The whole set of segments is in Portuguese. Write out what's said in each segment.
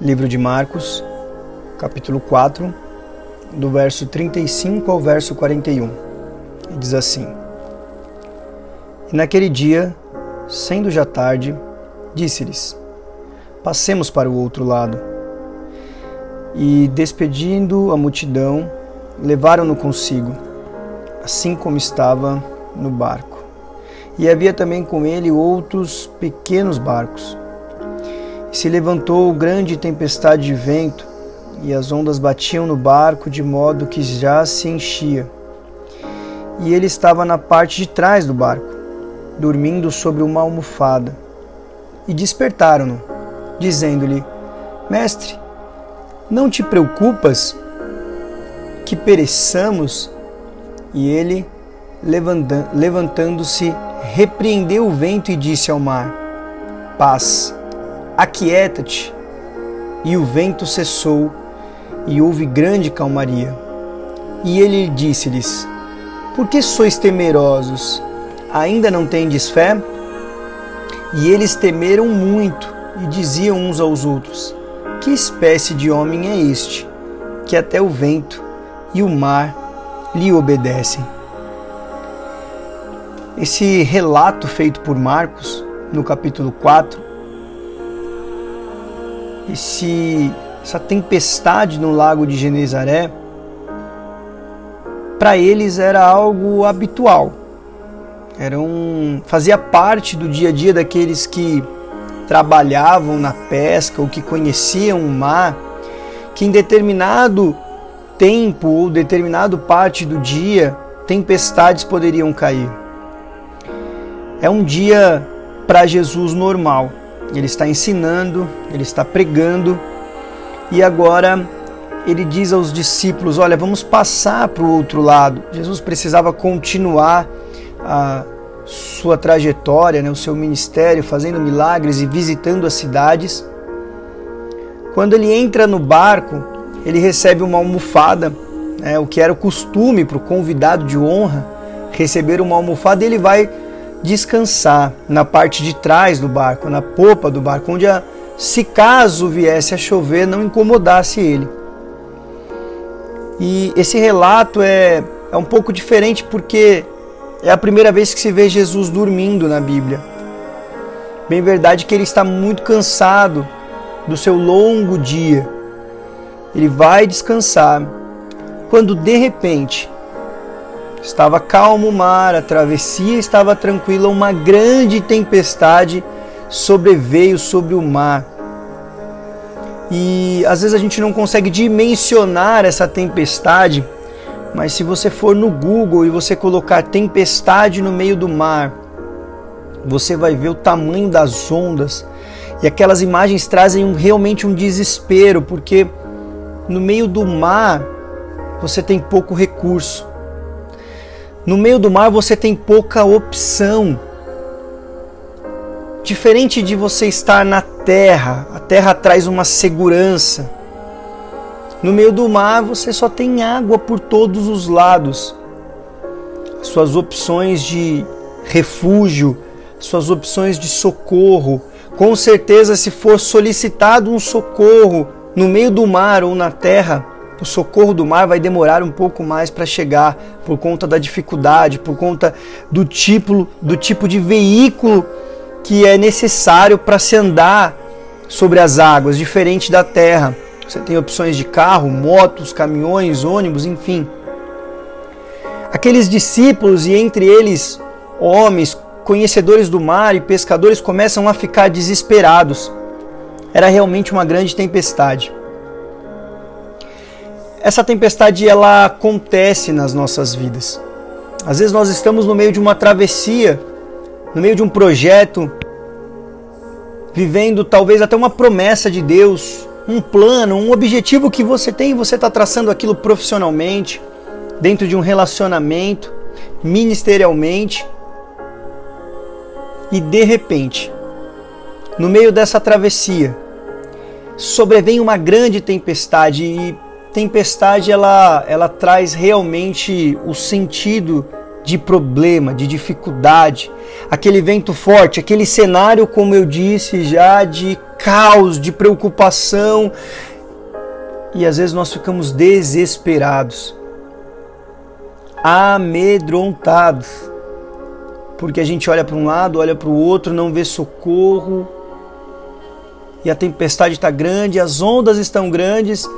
Livro de Marcos, capítulo 4, do verso 35 ao verso 41. E diz assim: E naquele dia, sendo já tarde, disse-lhes: Passemos para o outro lado. E, despedindo a multidão, levaram-no consigo, assim como estava no barco. E havia também com ele outros pequenos barcos se levantou grande tempestade de vento, e as ondas batiam no barco de modo que já se enchia. E ele estava na parte de trás do barco, dormindo sobre uma almofada. E despertaram-no, dizendo-lhe: Mestre, não te preocupas que pereçamos? E ele, levantando-se, repreendeu o vento e disse ao mar: Paz Aquieta-te. E o vento cessou, e houve grande calmaria. E ele disse-lhes: Por que sois temerosos? Ainda não tendes fé? E eles temeram muito e diziam uns aos outros: Que espécie de homem é este, que até o vento e o mar lhe obedecem? Esse relato feito por Marcos, no capítulo 4, esse, essa tempestade no lago de Genezaré, para eles era algo habitual. Era um, fazia parte do dia a dia daqueles que trabalhavam na pesca ou que conheciam o mar, que em determinado tempo ou determinado parte do dia tempestades poderiam cair. É um dia para Jesus normal ele está ensinando, ele está pregando e agora ele diz aos discípulos: Olha, vamos passar para o outro lado. Jesus precisava continuar a sua trajetória, né, o seu ministério, fazendo milagres e visitando as cidades. Quando ele entra no barco, ele recebe uma almofada, né, o que era o costume para o convidado de honra receber uma almofada, e ele vai descansar na parte de trás do barco, na popa do barco, onde a, se caso viesse a chover não incomodasse ele. E esse relato é, é um pouco diferente porque é a primeira vez que se vê Jesus dormindo na Bíblia. Bem verdade que ele está muito cansado do seu longo dia. Ele vai descansar quando de repente Estava calmo o mar, a travessia estava tranquila, uma grande tempestade sobreveio sobre o mar. E às vezes a gente não consegue dimensionar essa tempestade, mas se você for no Google e você colocar tempestade no meio do mar, você vai ver o tamanho das ondas. E aquelas imagens trazem um, realmente um desespero, porque no meio do mar você tem pouco recurso. No meio do mar você tem pouca opção. Diferente de você estar na terra, a terra traz uma segurança. No meio do mar você só tem água por todos os lados. Suas opções de refúgio, suas opções de socorro. Com certeza, se for solicitado um socorro no meio do mar ou na terra, o socorro do mar vai demorar um pouco mais para chegar por conta da dificuldade, por conta do tipo, do tipo de veículo que é necessário para se andar sobre as águas, diferente da terra. Você tem opções de carro, motos, caminhões, ônibus, enfim. Aqueles discípulos e entre eles homens, conhecedores do mar e pescadores começam a ficar desesperados. Era realmente uma grande tempestade essa tempestade ela acontece nas nossas vidas. Às vezes nós estamos no meio de uma travessia, no meio de um projeto, vivendo talvez até uma promessa de Deus, um plano, um objetivo que você tem e você está traçando aquilo profissionalmente, dentro de um relacionamento, ministerialmente. E de repente, no meio dessa travessia, sobrevém uma grande tempestade e tempestade ela, ela traz realmente o sentido de problema, de dificuldade, aquele vento forte, aquele cenário, como eu disse já, de caos, de preocupação. E às vezes nós ficamos desesperados, amedrontados, porque a gente olha para um lado, olha para o outro, não vê socorro, e a tempestade está grande, as ondas estão grandes.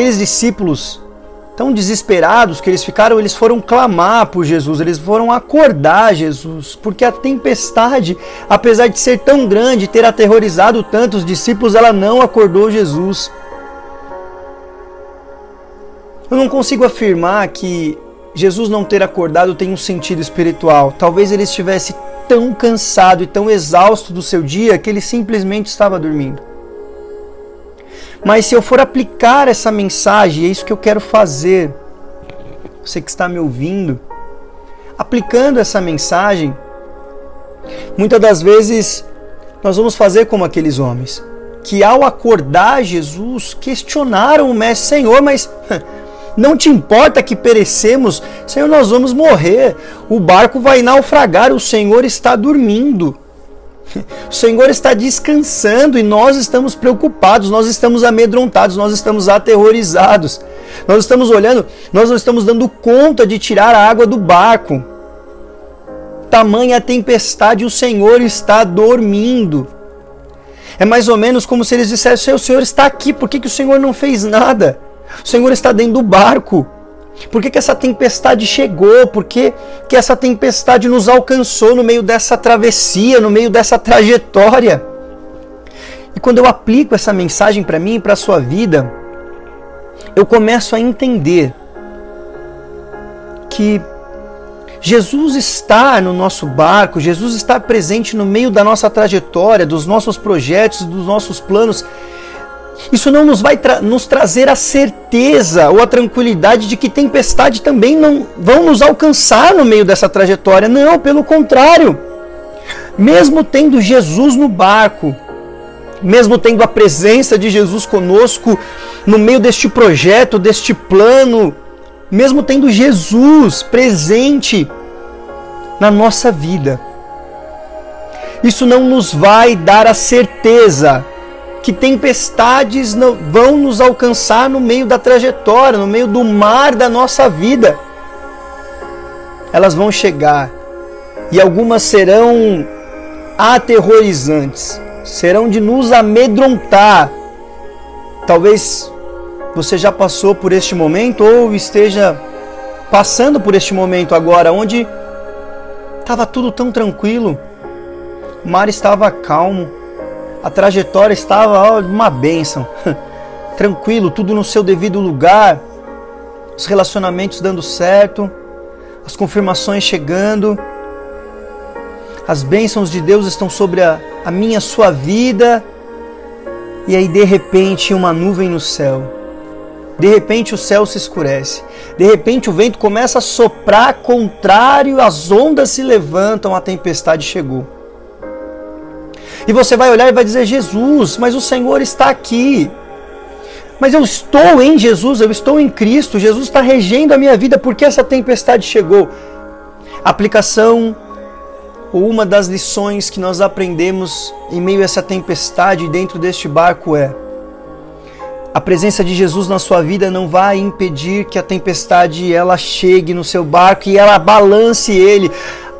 Aqueles discípulos tão desesperados que eles ficaram, eles foram clamar por Jesus, eles foram acordar Jesus, porque a tempestade, apesar de ser tão grande, ter aterrorizado tantos discípulos, ela não acordou Jesus. Eu não consigo afirmar que Jesus não ter acordado tem um sentido espiritual. Talvez ele estivesse tão cansado e tão exausto do seu dia que ele simplesmente estava dormindo. Mas se eu for aplicar essa mensagem, é isso que eu quero fazer. Você que está me ouvindo, aplicando essa mensagem, muitas das vezes nós vamos fazer como aqueles homens que ao acordar Jesus questionaram o mestre Senhor, mas não te importa que perecemos, Senhor, nós vamos morrer. O barco vai naufragar, o Senhor está dormindo. O Senhor está descansando e nós estamos preocupados, nós estamos amedrontados, nós estamos aterrorizados. Nós estamos olhando, nós não estamos dando conta de tirar a água do barco. Tamanha tempestade, o Senhor está dormindo. É mais ou menos como se eles dissessem: O Senhor está aqui, por que, que o Senhor não fez nada? O Senhor está dentro do barco. Por que, que essa tempestade chegou? Por que, que essa tempestade nos alcançou no meio dessa travessia, no meio dessa trajetória? E quando eu aplico essa mensagem para mim e para a sua vida, eu começo a entender que Jesus está no nosso barco, Jesus está presente no meio da nossa trajetória, dos nossos projetos, dos nossos planos isso não nos vai tra nos trazer a certeza ou a tranquilidade de que tempestade também não vão nos alcançar no meio dessa trajetória. Não, pelo contrário. Mesmo tendo Jesus no barco, mesmo tendo a presença de Jesus conosco no meio deste projeto, deste plano, mesmo tendo Jesus presente na nossa vida, isso não nos vai dar a certeza que tempestades não, vão nos alcançar no meio da trajetória, no meio do mar da nossa vida. Elas vão chegar e algumas serão aterrorizantes, serão de nos amedrontar. Talvez você já passou por este momento ou esteja passando por este momento agora, onde estava tudo tão tranquilo, o mar estava calmo a trajetória estava ó, uma bênção. Tranquilo, tudo no seu devido lugar, os relacionamentos dando certo, as confirmações chegando, as bênçãos de Deus estão sobre a, a minha sua vida, e aí de repente uma nuvem no céu. De repente o céu se escurece. De repente o vento começa a soprar contrário, as ondas se levantam, a tempestade chegou. E você vai olhar e vai dizer: Jesus, mas o Senhor está aqui. Mas eu estou em Jesus, eu estou em Cristo, Jesus está regendo a minha vida, porque essa tempestade chegou? aplicação ou uma das lições que nós aprendemos em meio a essa tempestade dentro deste barco é: a presença de Jesus na sua vida não vai impedir que a tempestade ela chegue no seu barco e ela balance ele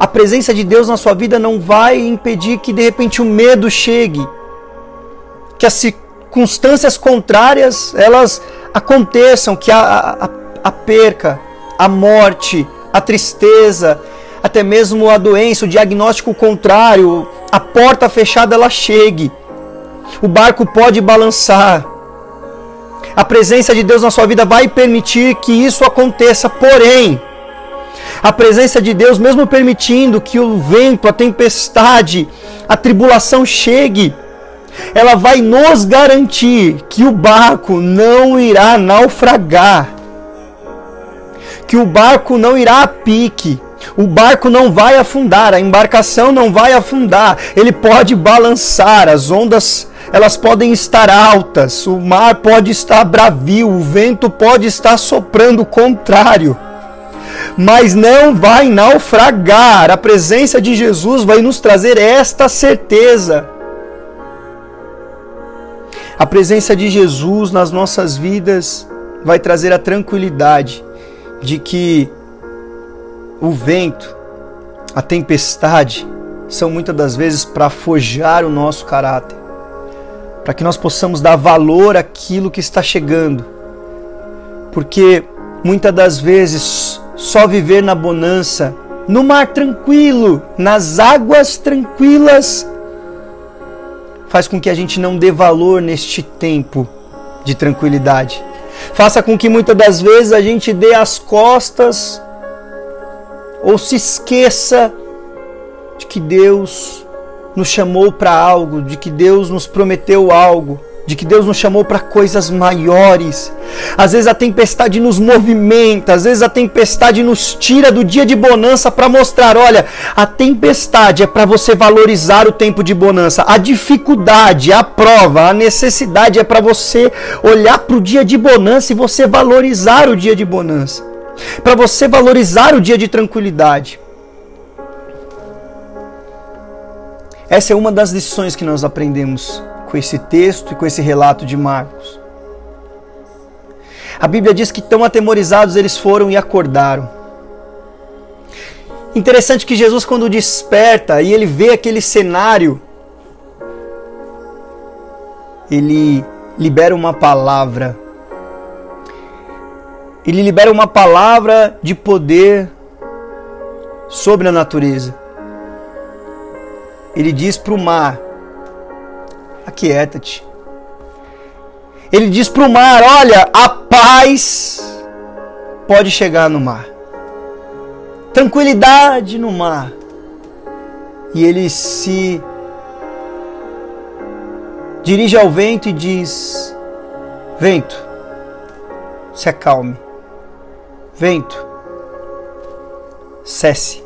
a presença de Deus na sua vida não vai impedir que de repente o medo chegue, que as circunstâncias contrárias elas aconteçam, que a, a, a perca, a morte, a tristeza, até mesmo a doença, o diagnóstico contrário, a porta fechada ela chegue. O barco pode balançar. A presença de Deus na sua vida vai permitir que isso aconteça, porém, a presença de Deus, mesmo permitindo que o vento, a tempestade, a tribulação chegue, ela vai nos garantir que o barco não irá naufragar, que o barco não irá a pique, o barco não vai afundar, a embarcação não vai afundar, ele pode balançar, as ondas elas podem estar altas, o mar pode estar bravio, o vento pode estar soprando contrário mas não vai naufragar. A presença de Jesus vai nos trazer esta certeza. A presença de Jesus nas nossas vidas vai trazer a tranquilidade de que o vento, a tempestade, são muitas das vezes para forjar o nosso caráter, para que nós possamos dar valor àquilo que está chegando. Porque muitas das vezes só viver na bonança, no mar tranquilo, nas águas tranquilas, faz com que a gente não dê valor neste tempo de tranquilidade. Faça com que muitas das vezes a gente dê as costas ou se esqueça de que Deus nos chamou para algo, de que Deus nos prometeu algo, de que Deus nos chamou para coisas maiores. Às vezes a tempestade nos movimenta, às vezes a tempestade nos tira do dia de bonança para mostrar, olha, a tempestade é para você valorizar o tempo de bonança. A dificuldade, a prova, a necessidade é para você olhar para o dia de bonança e você valorizar o dia de bonança. Para você valorizar o dia de tranquilidade. Essa é uma das lições que nós aprendemos com esse texto e com esse relato de Marcos. A Bíblia diz que tão atemorizados eles foram e acordaram. Interessante que Jesus, quando desperta e ele vê aquele cenário, ele libera uma palavra. Ele libera uma palavra de poder sobre a natureza ele diz para o mar: Aquieta-te. Ele diz para o mar: Olha, a paz pode chegar no mar. Tranquilidade no mar. E ele se dirige ao vento e diz: Vento, se acalme. Vento, cesse.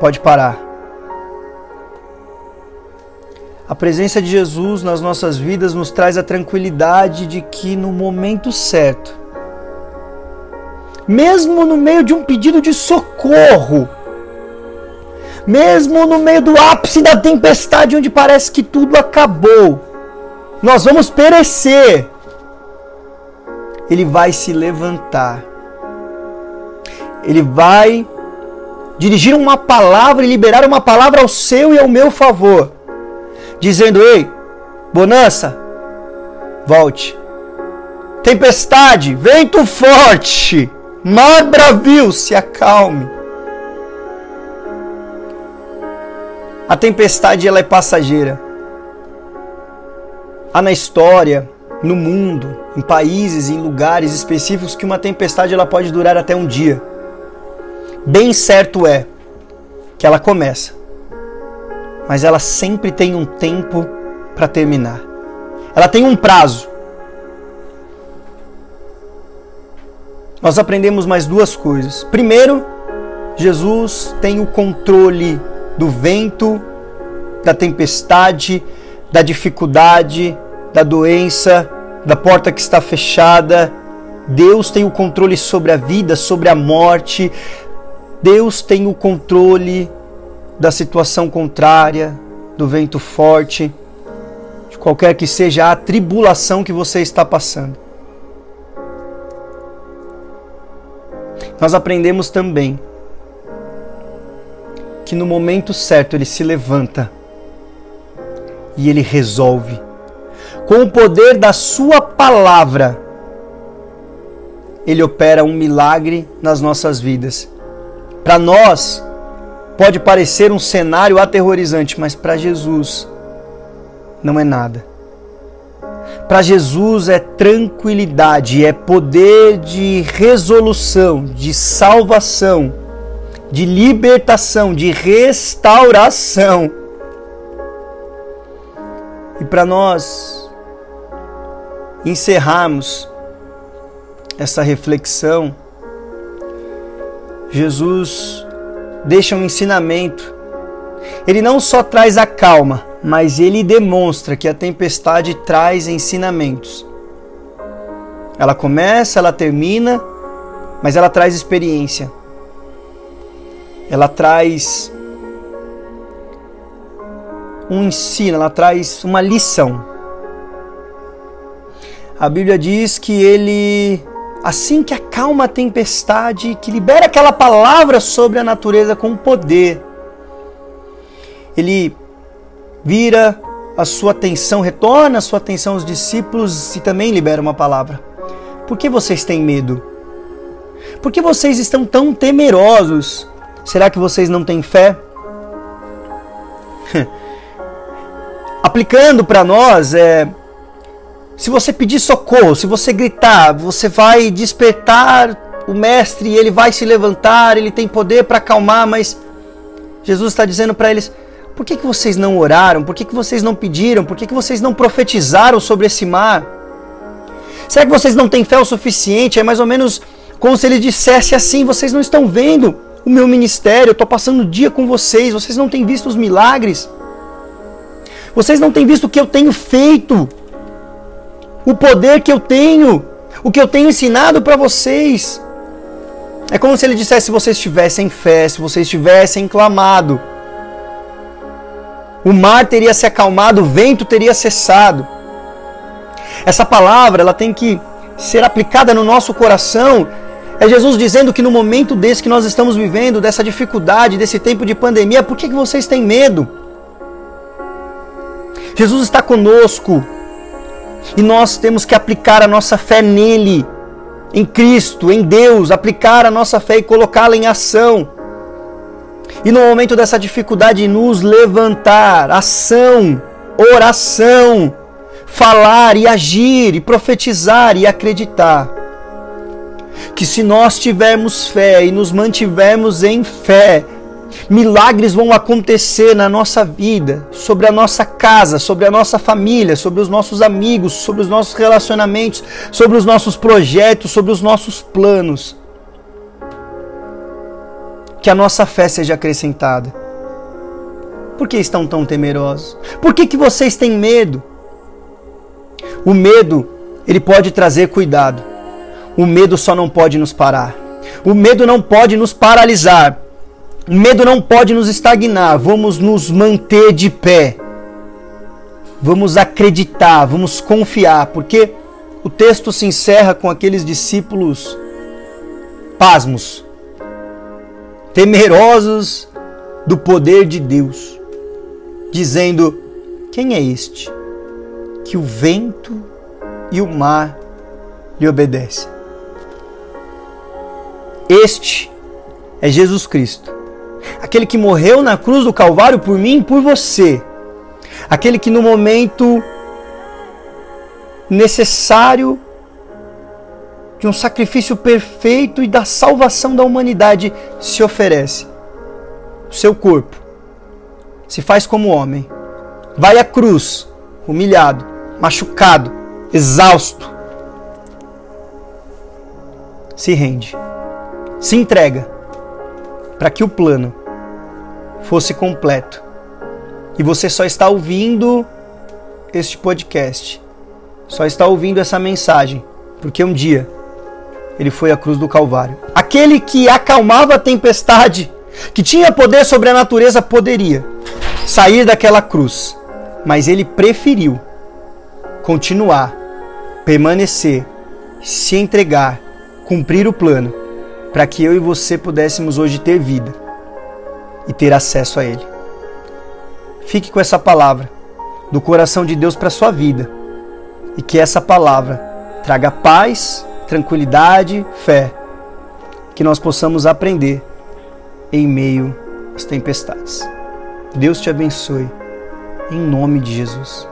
Pode parar. A presença de Jesus nas nossas vidas nos traz a tranquilidade de que no momento certo, mesmo no meio de um pedido de socorro, mesmo no meio do ápice da tempestade onde parece que tudo acabou, nós vamos perecer. Ele vai se levantar. Ele vai dirigir uma palavra e liberar uma palavra ao seu e ao meu favor dizendo: Ei, bonança, volte. Tempestade, vento forte, mar bravio, se acalme. A tempestade ela é passageira. Há na história, no mundo, em países, em lugares específicos que uma tempestade ela pode durar até um dia. Bem certo é que ela começa mas ela sempre tem um tempo para terminar. Ela tem um prazo. Nós aprendemos mais duas coisas. Primeiro, Jesus tem o controle do vento, da tempestade, da dificuldade, da doença, da porta que está fechada. Deus tem o controle sobre a vida, sobre a morte. Deus tem o controle da situação contrária, do vento forte, de qualquer que seja a tribulação que você está passando. Nós aprendemos também que no momento certo ele se levanta e ele resolve. Com o poder da sua palavra, ele opera um milagre nas nossas vidas. Para nós, Pode parecer um cenário aterrorizante, mas para Jesus não é nada. Para Jesus é tranquilidade, é poder de resolução, de salvação, de libertação, de restauração. E para nós encerrarmos essa reflexão, Jesus deixa um ensinamento. Ele não só traz a calma, mas ele demonstra que a tempestade traz ensinamentos. Ela começa, ela termina, mas ela traz experiência. Ela traz um ensino, ela traz uma lição. A Bíblia diz que ele, assim que acalma a tempestade, que libera aquela palavra sobre a natureza com poder, ele vira a sua atenção, retorna a sua atenção aos discípulos e também libera uma palavra. Por que vocês têm medo? Por que vocês estão tão temerosos? Será que vocês não têm fé? Aplicando para nós, é, se você pedir socorro, se você gritar, você vai despertar o mestre ele vai se levantar, ele tem poder para acalmar, mas Jesus está dizendo para eles: por que, que vocês não oraram? Por que, que vocês não pediram? Por que, que vocês não profetizaram sobre esse mar? Será que vocês não têm fé o suficiente? É mais ou menos como se ele dissesse assim: vocês não estão vendo o meu ministério, eu estou passando o dia com vocês, vocês não têm visto os milagres, vocês não têm visto o que eu tenho feito, o poder que eu tenho, o que eu tenho ensinado para vocês. É como se ele dissesse: se vocês tivessem fé, se vocês tivessem clamado, o mar teria se acalmado, o vento teria cessado. Essa palavra ela tem que ser aplicada no nosso coração. É Jesus dizendo que no momento desse que nós estamos vivendo, dessa dificuldade, desse tempo de pandemia, por que, que vocês têm medo? Jesus está conosco e nós temos que aplicar a nossa fé nele, em Cristo, em Deus, aplicar a nossa fé e colocá-la em ação. E no momento dessa dificuldade, nos levantar, ação, oração, falar e agir, e profetizar e acreditar. Que se nós tivermos fé e nos mantivermos em fé, milagres vão acontecer na nossa vida, sobre a nossa casa, sobre a nossa família, sobre os nossos amigos, sobre os nossos relacionamentos, sobre os nossos projetos, sobre os nossos planos que a nossa fé seja acrescentada. Por que estão tão temerosos? Por que, que vocês têm medo? O medo, ele pode trazer cuidado. O medo só não pode nos parar. O medo não pode nos paralisar. Medo não pode nos estagnar. Vamos nos manter de pé. Vamos acreditar, vamos confiar, porque o texto se encerra com aqueles discípulos pasmos, temerosos do poder de Deus, dizendo: Quem é este que o vento e o mar lhe obedecem? Este é Jesus Cristo, aquele que morreu na cruz do Calvário por mim e por você, aquele que no momento necessário de um sacrifício perfeito e da salvação da humanidade se oferece. O seu corpo se faz como homem, vai à cruz, humilhado, machucado, exausto, se rende, se entrega para que o plano fosse completo. E você só está ouvindo este podcast, só está ouvindo essa mensagem, porque um dia ele foi à cruz do Calvário. Aquele que acalmava a tempestade, que tinha poder sobre a natureza, poderia sair daquela cruz, mas ele preferiu continuar, permanecer, se entregar, cumprir o plano, para que eu e você pudéssemos hoje ter vida e ter acesso a Ele. Fique com essa palavra do coração de Deus para sua vida e que essa palavra traga paz tranquilidade, fé, que nós possamos aprender em meio às tempestades. Deus te abençoe, em nome de Jesus.